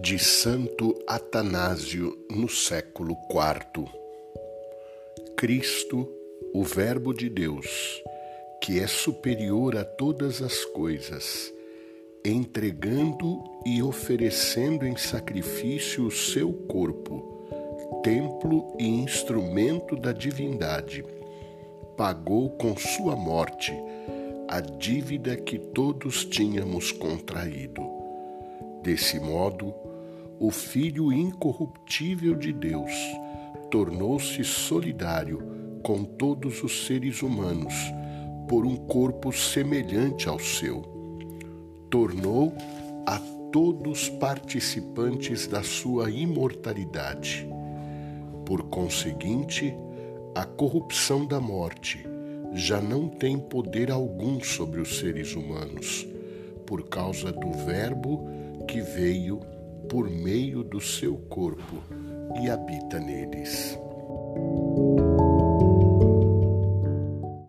de Santo Atanásio no século IV. Cristo, o Verbo de Deus, que é superior a todas as coisas, entregando e oferecendo em sacrifício o seu corpo, templo e instrumento da divindade, pagou com sua morte a dívida que todos tínhamos contraído. Desse modo, o Filho incorruptível de Deus tornou-se solidário com todos os seres humanos por um corpo semelhante ao seu. Tornou a todos participantes da sua imortalidade. Por conseguinte, a corrupção da morte já não tem poder algum sobre os seres humanos, por causa do Verbo que veio por meio do seu corpo e habita neles.